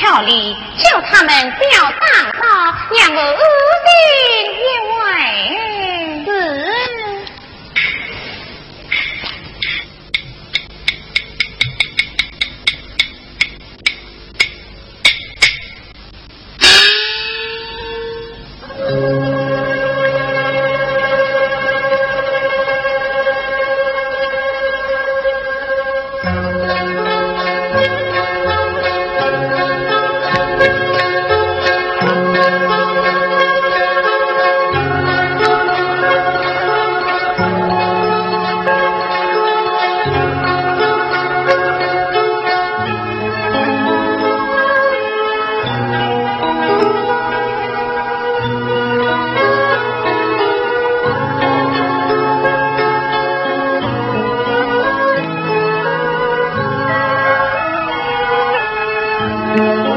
巧理叫他们不要打扰让我无心 Amen.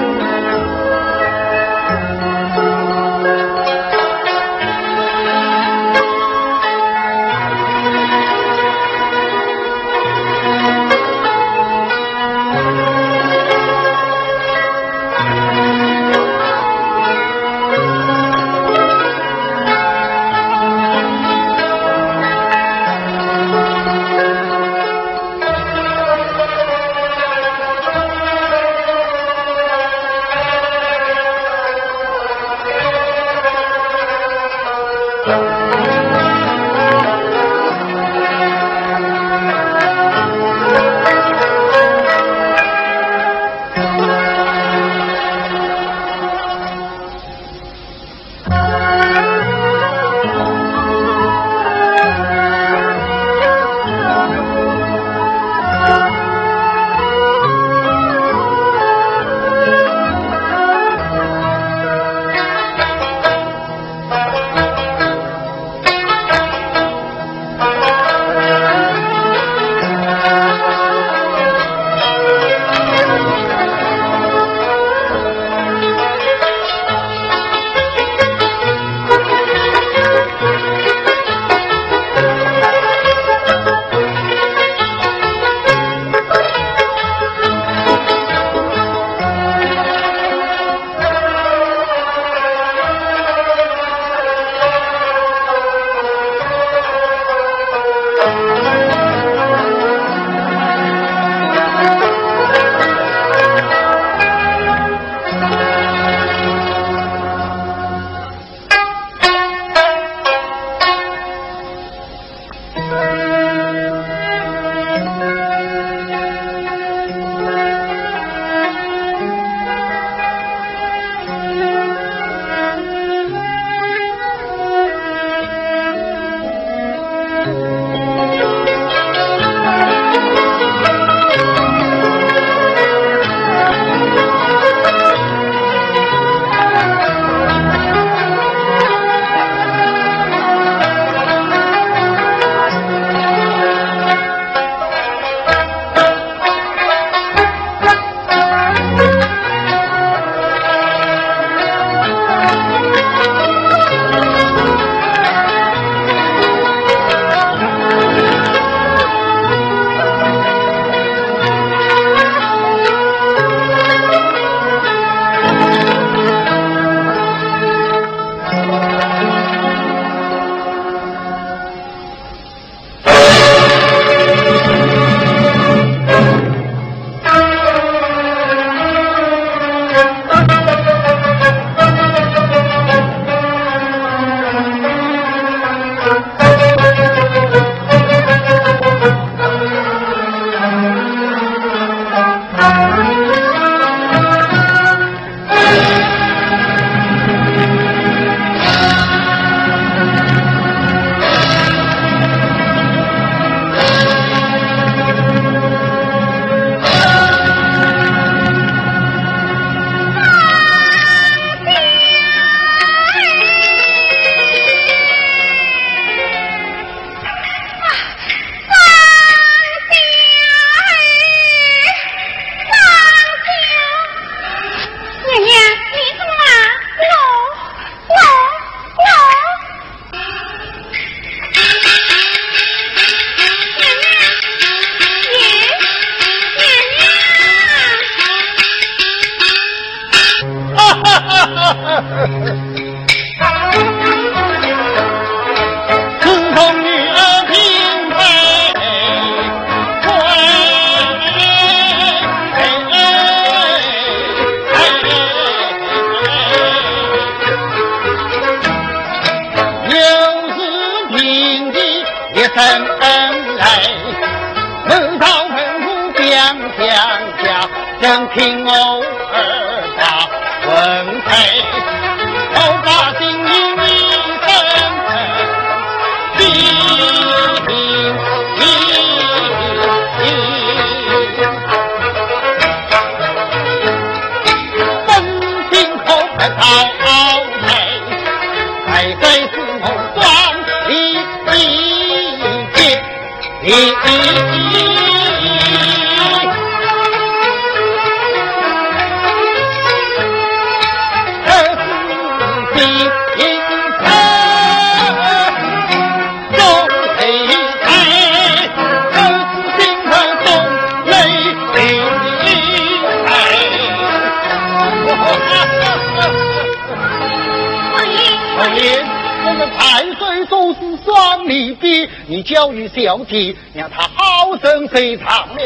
遭遇小姐，让她好生随堂了。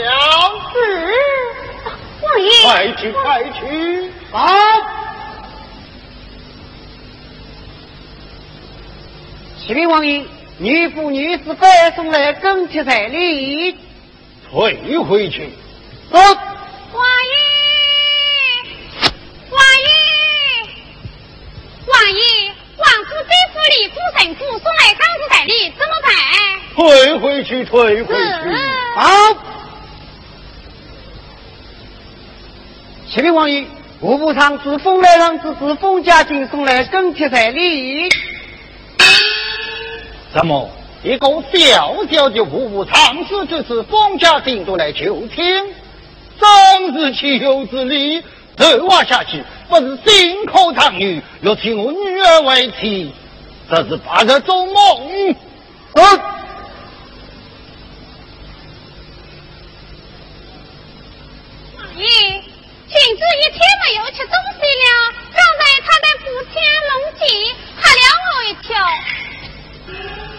是，王爷。快去，快去。好。启禀王爷，女仆女子拜送来跟帖彩礼，退回去。回去，退回去。好。启禀王爷，户部长自封来让之子封家进送来跟帖彩礼。怎么，一个小小的户部长子，这是封家进都来求亲，真是岂有此理！这话下去，不是心口堂女，要娶我女儿为妻，这是把人做梦。嗯。王爷，晴子一天没有吃东西了，刚才他的父亲龙吉吓了我一跳。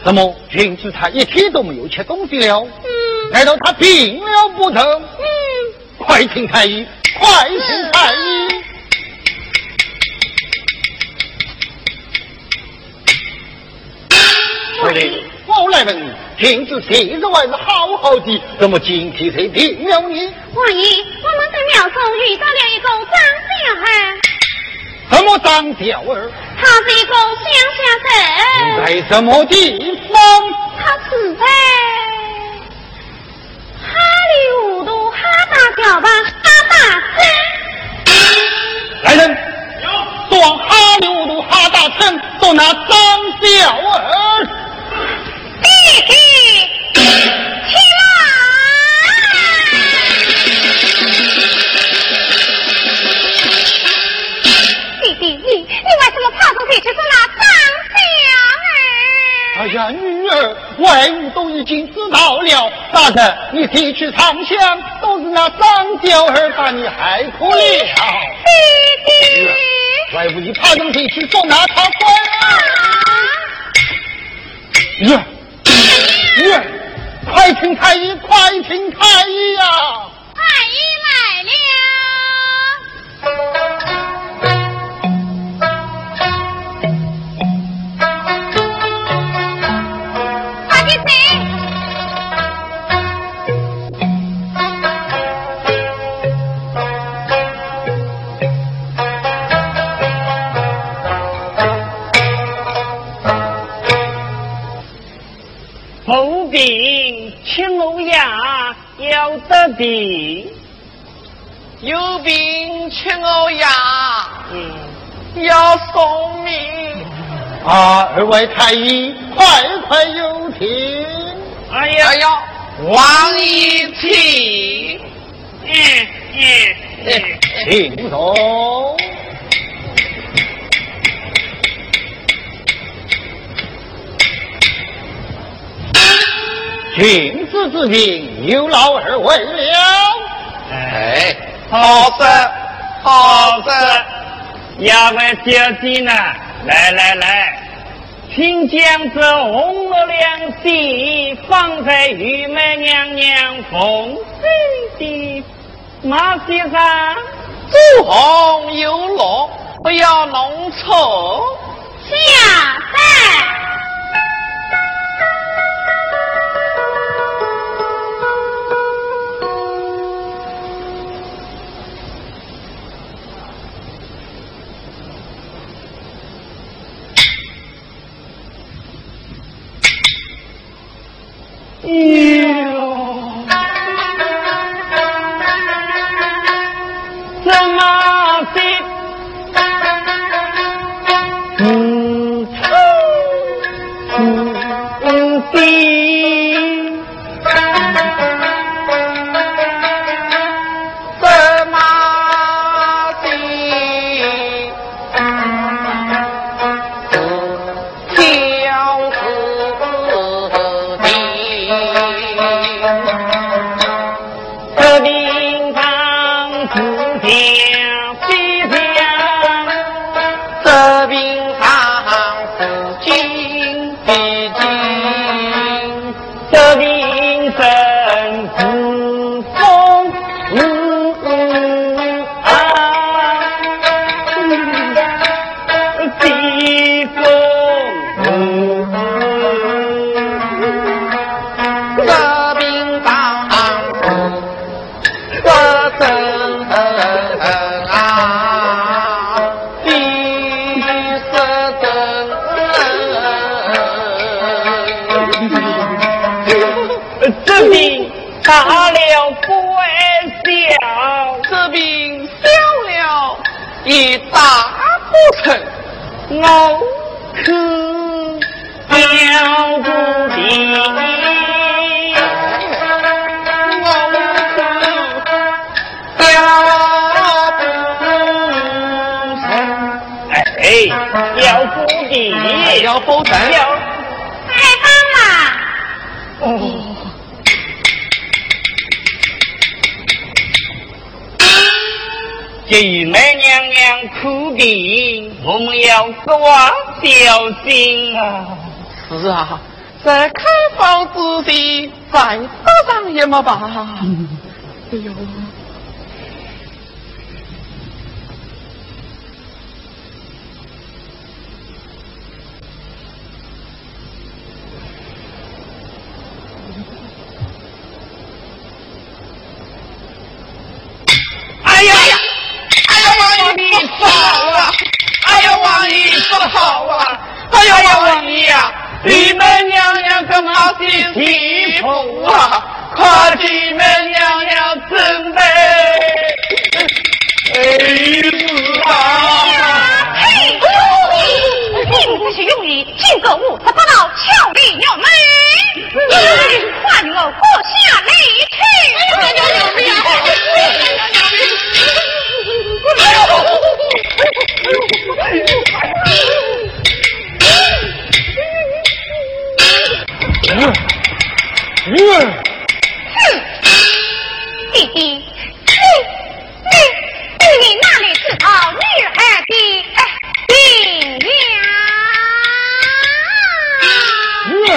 怎么，君子他一天都没有吃东西了？嗯。难道他病了不成？嗯。快请太医，快请太医。我来问你，君子昔日还是好好的，怎么今天才病了呢？王爷，我们在庙中遇到了一个张小儿。什么张小儿？他是一个乡下人。在什么地方？他是在哈里糊涂哈大小吧，哈大村。来人，说哈里糊涂哈大村，都拿张小儿。外务都已经知道了。大人，你提去长香，都是那张娇儿把你害苦了。弟弟，外务你爬上去去说那他乖啊！太医，快请太医，快请太医呀！太医要得病，有病请我呀，嗯，要送命。啊，二位太医，快快有请。哎呀哎呀，王一清，嗯嗯嗯，请坐。君子之病，有劳二位了。哎，好的好事，衙门小姐呢？来来来，请将这红罗两喜放在玉梅娘娘奉身的马膝上。朱红有落，不要弄错。下山。嗯给玉梅娘娘哭病，我们要耍小心啊！是啊，在开房之前再打上也没罢。哎呦！哼，弟弟，你你你你哪里知道女儿的病呀？女儿，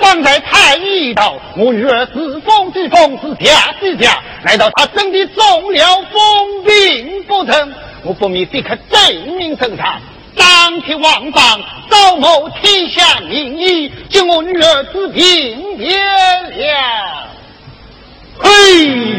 方才太医道，我女儿是疯是疯，是假是假，难道她真的中了疯病不成？我不免立刻正名升堂，张贴王榜，招谋天下名医，救我女儿子平天了。嘿。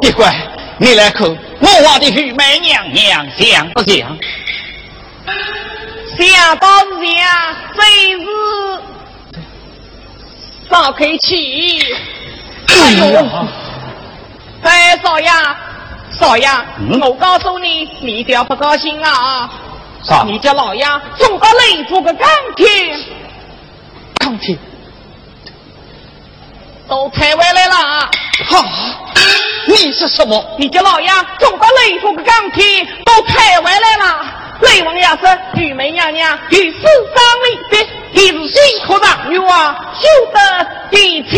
别怪，你来看我画的玉梅娘娘像不像？像倒是像，真是少口气。哎呦，哎，少爷，少爷，我告诉你，你一定要不高兴啊！啥？你家老爷中个雷，做个钢铁，钢铁都拆回来了。哈。你是什么？你家老爷走到雷府的钢铁都拆回来了。雷王爷是玉梅娘娘与世上离别，一是辛苦长女王，修得一清。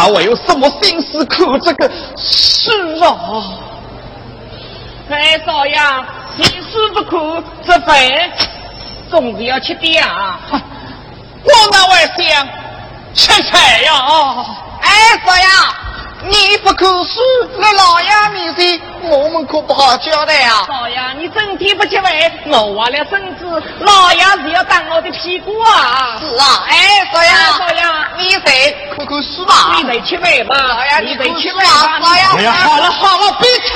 哪会有什么心思看这个书啊？哎，少爷，心思不苦，这饭总是要吃的啊！我哪会想吃菜呀？哎，少爷，你不看书，在老爷面前，我们可不好交代啊！少爷，你整天不吃饭，我挖了身子，老爷是要打我的屁股啊！是啊，哎，少爷，少爷，你在看看书吧？你在吃饭吧？少爷，你在吃饭吧？少爷，哎呀，好了好了，别吵！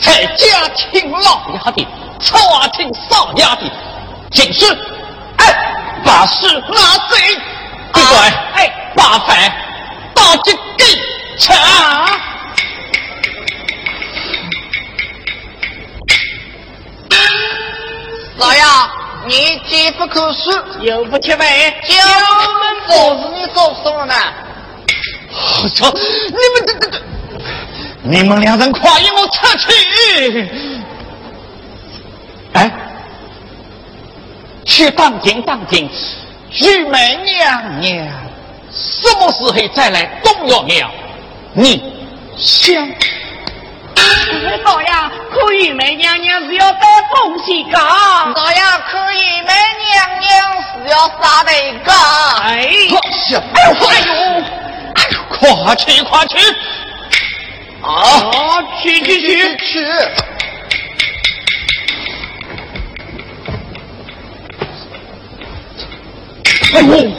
在家听老爷的，朝啊听少爷的，进士，哎，把事拿走，乖乖，哎，把饭打进给吃。老爷，你既不看书，又不吃饭，叫我们保是你做什么呢？好操，你们这这这，你们两人快与我出去！哎，去当庭当庭，玉梅娘娘什么时候再来东岳庙？你想？少爷，可玉梅娘娘是要带风喜噶。老爷，可玉梅娘娘是要杀的噶。哎，哎呦！哎呦，哎呦，快去快去！啊，去去去去！哎呦！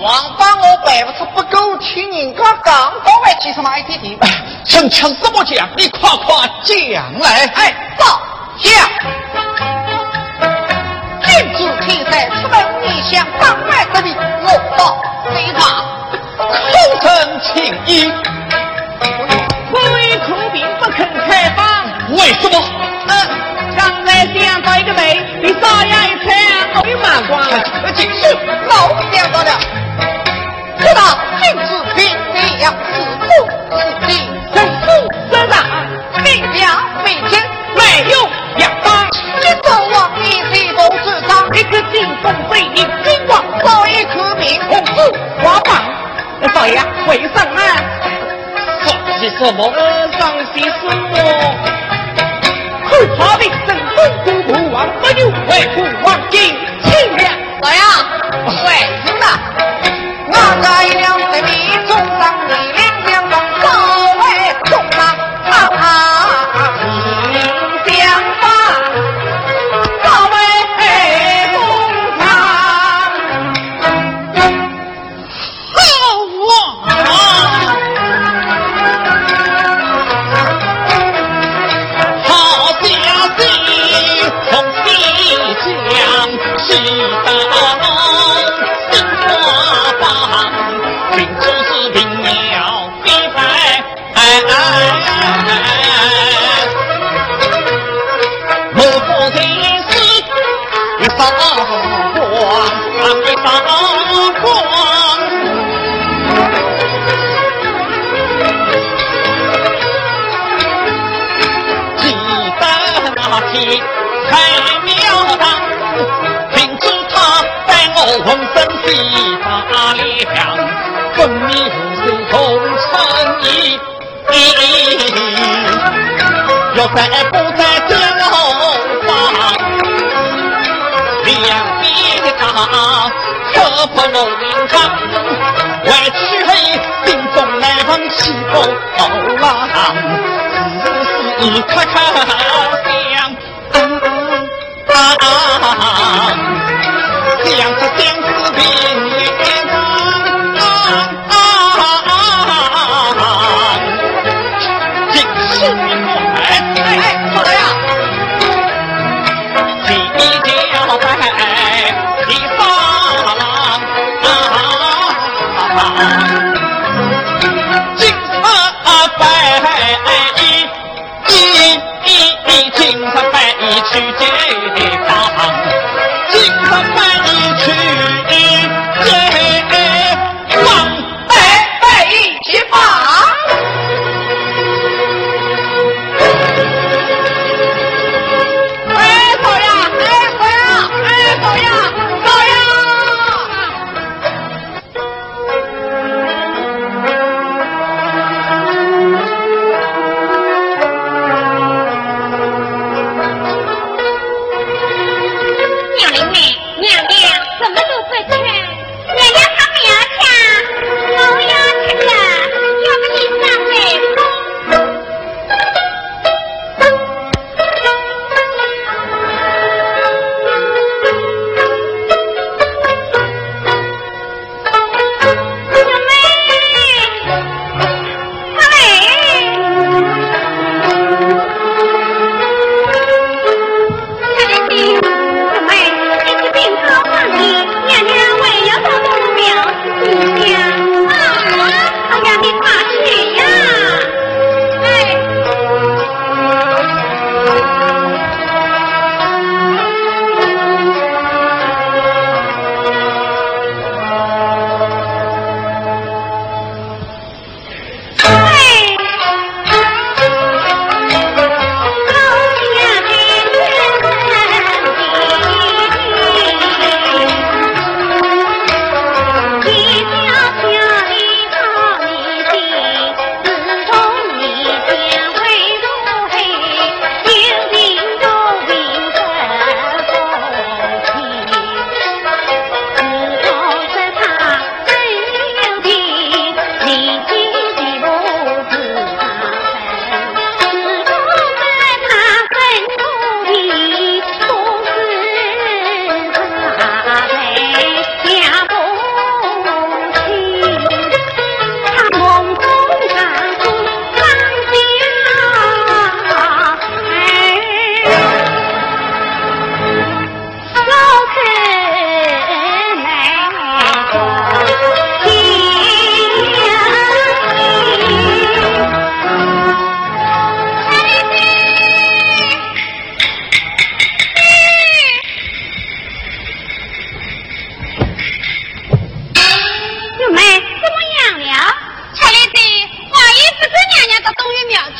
王八我办不出不够，请人家刚到外去什么一点点？逞强什么讲？你夸夸讲来。哎，报讲。君子天在出门，你想当外之地，落到非法，口称情义。各位苦兵不肯开放，为什么？嗯，刚才想到一个美，你少爷一看，我又忘光了。进去，老想到了。知道君子必良，自负自己，身负身长，非良非奸，没有两方。一走往一西风之上，一个进风飞迎君王，少一颗名红子花榜。少爷，为什么？放些什么？放些什么？恐怕的正宗国王不用为父王金清亮。老爷，为什么？边他可破龙章，外去黑心中来往气风浪，时时刻刻想。相思相思病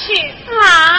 去啊！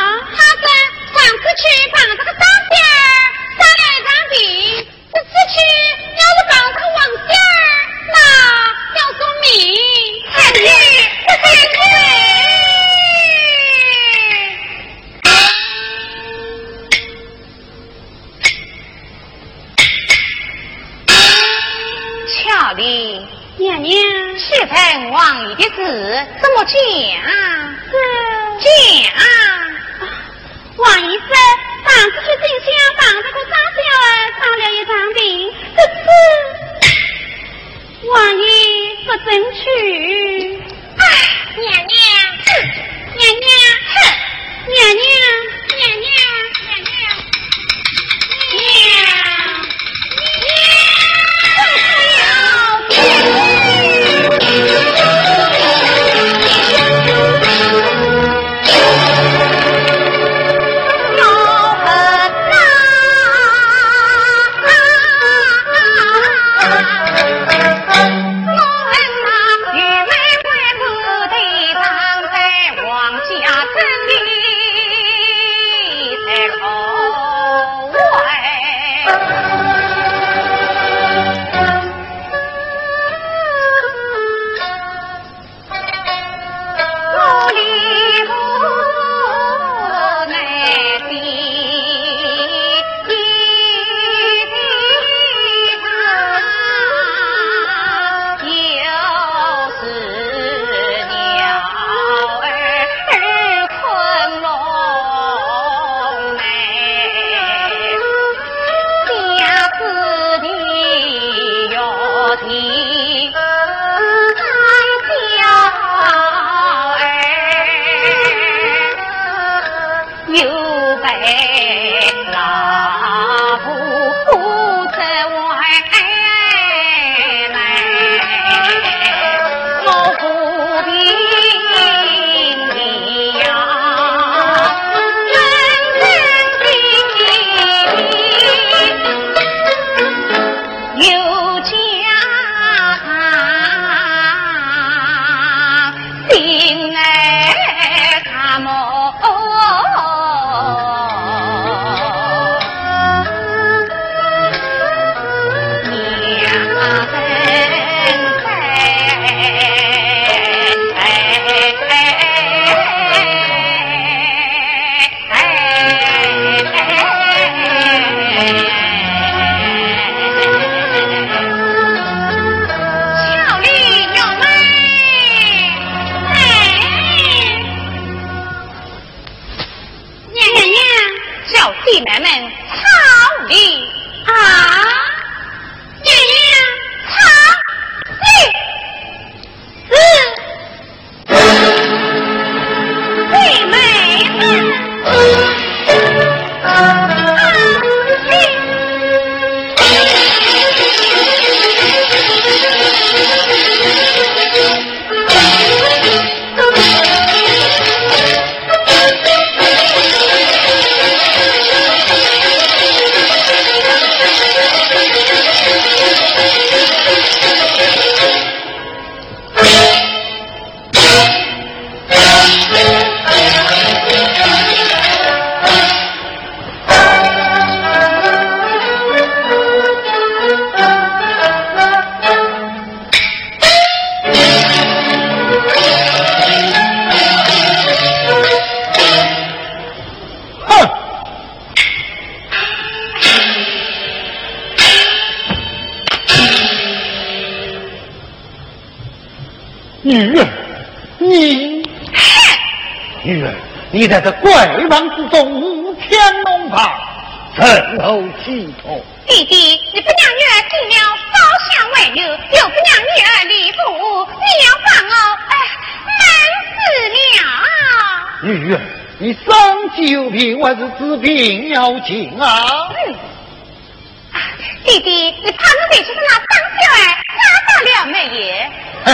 弟弟，你怕堂弟就是那张秀儿，哪大了没也？哼，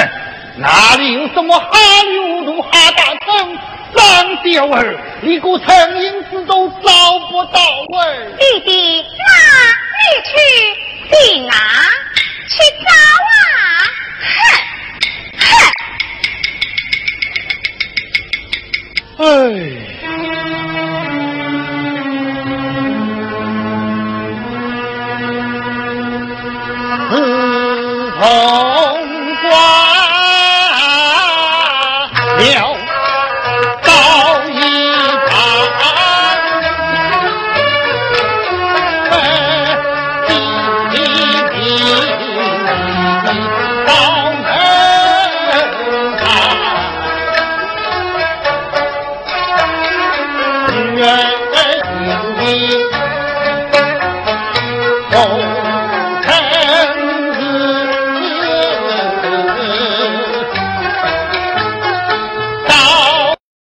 哪里有什么哈里糊涂哈大成？张秀儿，一个苍蝇子都找不到位。弟弟，那你去定，去找啊！哼，哼。哎。